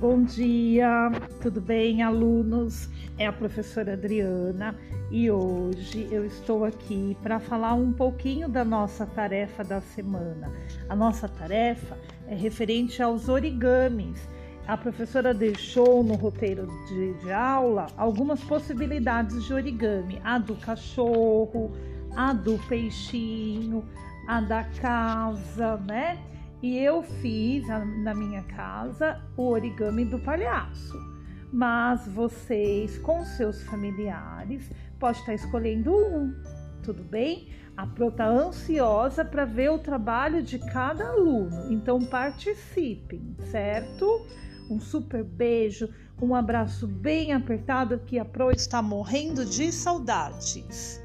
Bom dia, tudo bem, alunos? É a professora Adriana e hoje eu estou aqui para falar um pouquinho da nossa tarefa da semana. A nossa tarefa é referente aos origamis. A professora deixou no roteiro de, de aula algumas possibilidades de origami: a do cachorro, a do peixinho, a da casa, né? E eu fiz na minha casa o origami do palhaço. Mas vocês, com seus familiares, pode estar escolhendo um, tudo bem? A Pro está ansiosa para ver o trabalho de cada aluno, então participem, certo? Um super beijo, um abraço bem apertado que a Pro está morrendo de saudades.